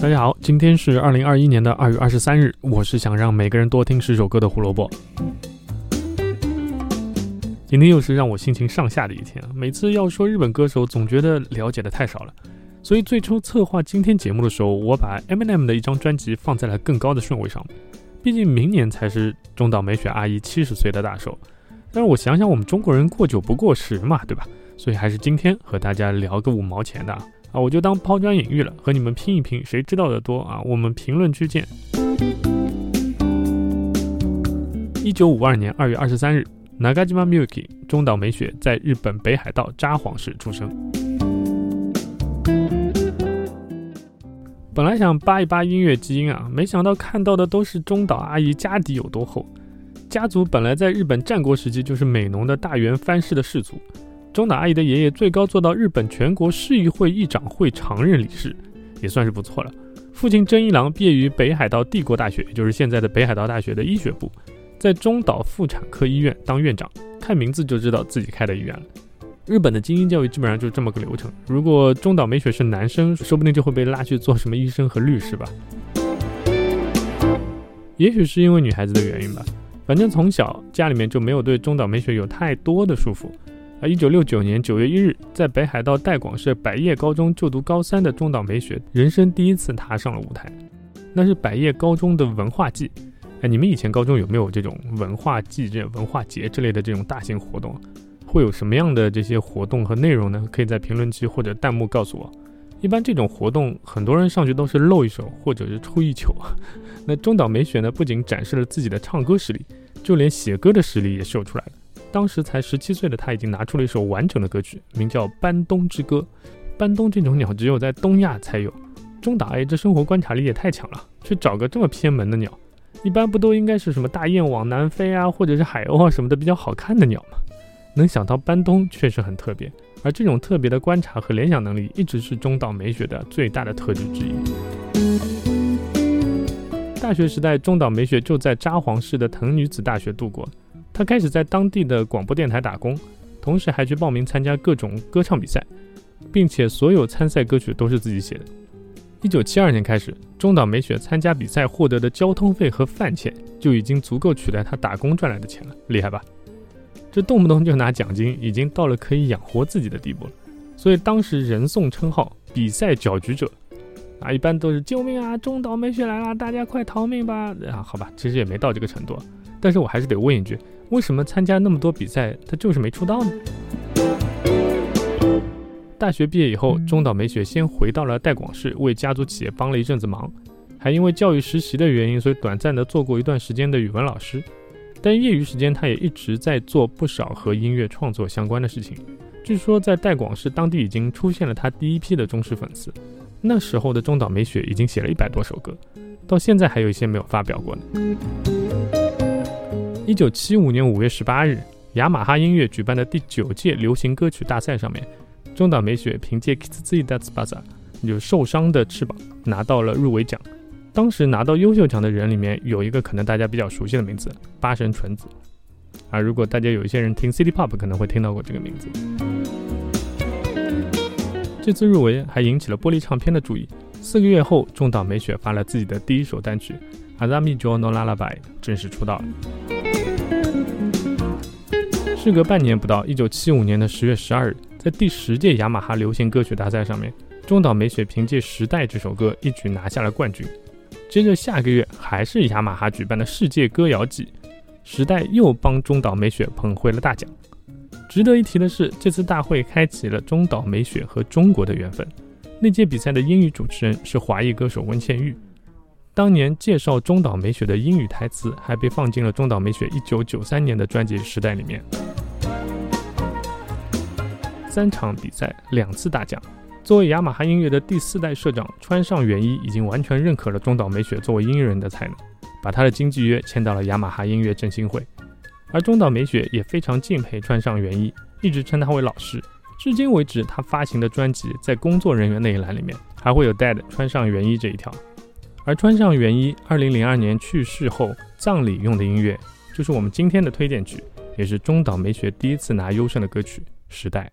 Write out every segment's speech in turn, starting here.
大家好，今天是二零二一年的二月二十三日。我是想让每个人多听十首歌的胡萝卜。今天又是让我心情上下的一天。每次要说日本歌手，总觉得了解的太少了。所以最初策划今天节目的时候，我把 Eminem 的一张专辑放在了更高的顺位上。毕竟明年才是中岛美雪阿姨七十岁的大寿。但是我想想，我们中国人过九不过十嘛，对吧？所以还是今天和大家聊个五毛钱的。啊，啊我就当抛砖引玉了，和你们拼一拼，谁知道的多啊？我们评论区见。一九五二年二月二十三日，Nagajima Miyuki 中岛美雪在日本北海道札幌市出生。本来想扒一扒音乐基因啊，没想到看到的都是中岛阿姨家底有多厚。家族本来在日本战国时期就是美浓的大原藩氏的氏族。中岛阿姨的爷爷最高做到日本全国市议会议长会常任理事，也算是不错了。父亲真一郎毕业于北海道帝国大学，也就是现在的北海道大学的医学部，在中岛妇产科医院当院长，看名字就知道自己开的医院了。日本的精英教育基本上就是这么个流程。如果中岛美雪是男生，说不定就会被拉去做什么医生和律师吧。也许是因为女孩子的原因吧，反正从小家里面就没有对中岛美雪有太多的束缚。而一九六九年九月一日，在北海道代广市百叶高中就读高三的中岛美雪，人生第一次踏上了舞台，那是百叶高中的文化祭。哎，你们以前高中有没有这种文化祭、这文化节之类的这种大型活动？会有什么样的这些活动和内容呢？可以在评论区或者弹幕告诉我。一般这种活动，很多人上去都是露一手或者是出一球。那中岛美雪呢，不仅展示了自己的唱歌实力，就连写歌的实力也秀出来了。当时才十七岁的他，已经拿出了一首完整的歌曲，名叫《搬东之歌》。搬东这种鸟只有在东亚才有。中岛爱这生活观察力也太强了，去找个这么偏门的鸟。一般不都应该是什么大雁往南飞啊，或者是海鸥啊什么的比较好看的鸟吗？能想到搬东确实很特别。而这种特别的观察和联想能力，一直是中岛美雪的最大的特质之一。大学时代，中岛美雪就在札幌市的藤女子大学度过。他开始在当地的广播电台打工，同时还去报名参加各种歌唱比赛，并且所有参赛歌曲都是自己写的。一九七二年开始，中岛美雪参加比赛获得的交通费和饭钱就已经足够取代他打工赚来的钱了，厉害吧？这动不动就拿奖金，已经到了可以养活自己的地步了。所以当时人送称号“比赛搅局者”，啊，一般都是救命啊，中岛美雪来了，大家快逃命吧！啊，好吧，其实也没到这个程度，但是我还是得问一句。为什么参加那么多比赛，他就是没出道呢？大学毕业以后，中岛美雪先回到了代广市，为家族企业帮了一阵子忙，还因为教育实习的原因，所以短暂的做过一段时间的语文老师。但业余时间，他也一直在做不少和音乐创作相关的事情。据说在代广市当地已经出现了他第一批的忠实粉丝。那时候的中岛美雪已经写了一百多首歌，到现在还有一些没有发表过呢。一九七五年五月十八日，雅马哈音乐举办的第九届流行歌曲大赛上面，中岛美雪凭借《Kitsui d a t s b a z a 就受伤的翅膀拿到了入围奖。当时拿到优秀奖的人里面有一个可能大家比较熟悉的名字——八神纯子。啊，如果大家有一些人听 City Pop，可能会听到过这个名字。这次入围还引起了玻璃唱片的注意。四个月后，中岛美雪发了自己的第一首单曲《Azami Jo no Lullaby》，正式出道。事隔半年不到，一九七五年的十月十二日，在第十届雅马哈流行歌曲大赛上面，中岛美雪凭借《时代》这首歌一举拿下了冠军。接着下个月还是雅马哈举办的世界歌谣季，《时代》又帮中岛美雪捧回了大奖。值得一提的是，这次大会开启了中岛美雪和中国的缘分。那届比赛的英语主持人是华裔歌手温倩玉。当年介绍中岛美雪的英语台词还被放进了中岛美雪1993年的专辑《时代》里面。三场比赛，两次大奖。作为雅马哈音乐的第四代社长，川上元一已经完全认可了中岛美雪作为音乐人的才能，把他的经纪约签到了雅马哈音乐振兴会。而中岛美雪也非常敬佩川上元一，一直称他为老师。至今为止，他发行的专辑在工作人员那一栏里面还会有 “Dad 川上元一”这一条。而穿上元一，二零零二年去世后葬礼用的音乐，就是我们今天的推荐曲，也是中岛美雪第一次拿优胜的歌曲《时代》。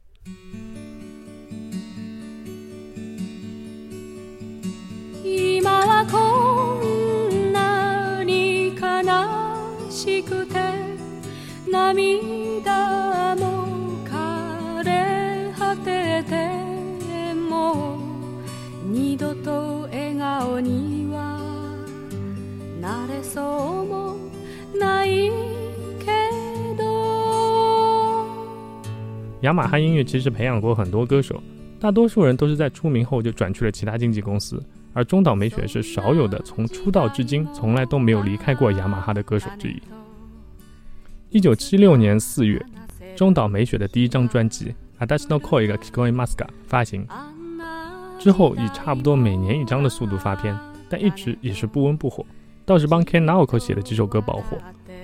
雅马哈音乐其实培养过很多歌手，大多数人都是在出名后就转去了其他经纪公司，而中岛美雪是少有的从出道至今从来都没有离开过雅马哈的歌手之一。一九七六年四月，中岛美雪的第一张专辑《Adashino Koi ga Kikoi Maska》发行之后，以差不多每年一张的速度发片，但一直也是不温不火，倒是帮 Ken Naoko 写的几首歌爆火。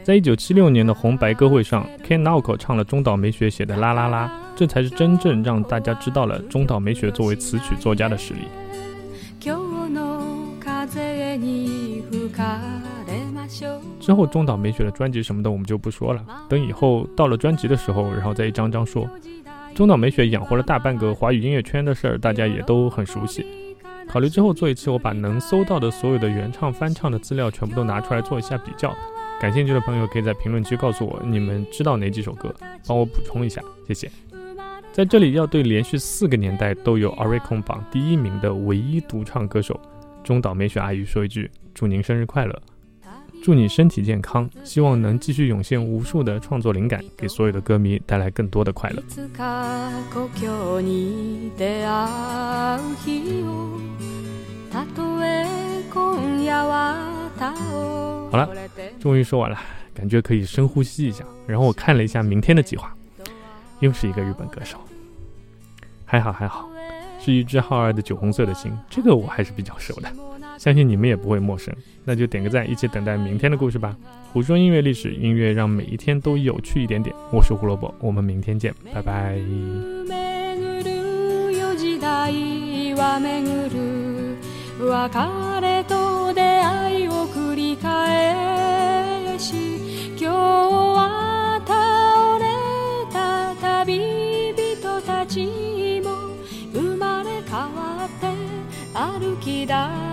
在一九七六年的红白歌会上，Ken Naoko 唱了中岛美雪写的《啦啦啦》，这才是真正让大家知道了中岛美雪作为词曲作家的实力。之后，中岛美雪的专辑什么的我们就不说了，等以后到了专辑的时候，然后再一张张说。中岛美雪养活了大半个华语音乐圈的事儿，大家也都很熟悉。考虑之后做一期，我把能搜到的所有的原唱、翻唱的资料全部都拿出来做一下比较。感兴趣的朋友可以在评论区告诉我你们知道哪几首歌，帮我补充一下，谢谢。在这里要对连续四个年代都有 Oricon 榜第一名的唯一独唱歌手中岛美雪阿姨说一句：祝您生日快乐！祝你身体健康，希望能继续涌现无数的创作灵感，给所有的歌迷带来更多的快乐。好了，终于说完了，感觉可以深呼吸一下。然后我看了一下明天的计划，又是一个日本歌手，还好还好，是一只浩二的酒红色的心，这个我还是比较熟的。相信你们也不会陌生，那就点个赞，一起等待明天的故事吧。胡说音乐历史，音乐让每一天都有趣一点点。我是胡萝卜，我们明天见，拜拜。出会いを繰り返し今日は倒れた旅人たちも生まれ変わって歩き出す。